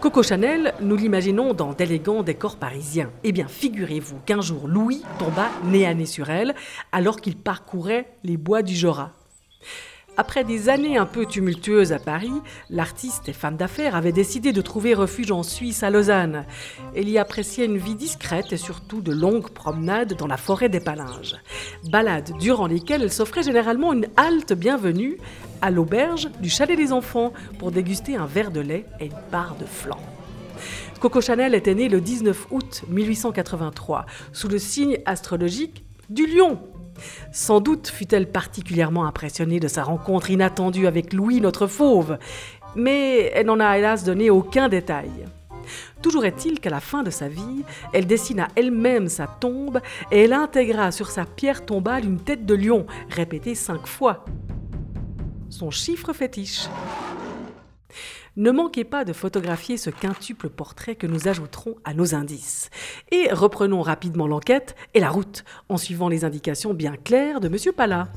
Coco Chanel, nous l'imaginons dans d'élégants décors parisiens. Eh bien, figurez-vous qu'un jour, Louis tomba nez à nez sur elle alors qu'il parcourait les bois du Jura. Après des années un peu tumultueuses à Paris, l'artiste et femme d'affaires avait décidé de trouver refuge en Suisse, à Lausanne. Elle y appréciait une vie discrète et surtout de longues promenades dans la forêt des Palinges. Balades durant lesquelles elle s'offrait généralement une halte bienvenue à l'auberge du Chalet des Enfants pour déguster un verre de lait et une barre de flan. Coco Chanel était née le 19 août 1883 sous le signe astrologique du lion. Sans doute fut-elle particulièrement impressionnée de sa rencontre inattendue avec Louis, notre fauve, mais elle n'en a hélas donné aucun détail. Toujours est-il qu'à la fin de sa vie, elle dessina elle-même sa tombe et elle intégra sur sa pierre tombale une tête de lion, répétée cinq fois. Son chiffre fétiche. Ne manquez pas de photographier ce quintuple portrait que nous ajouterons à nos indices. Et reprenons rapidement l'enquête et la route en suivant les indications bien claires de M. Pala.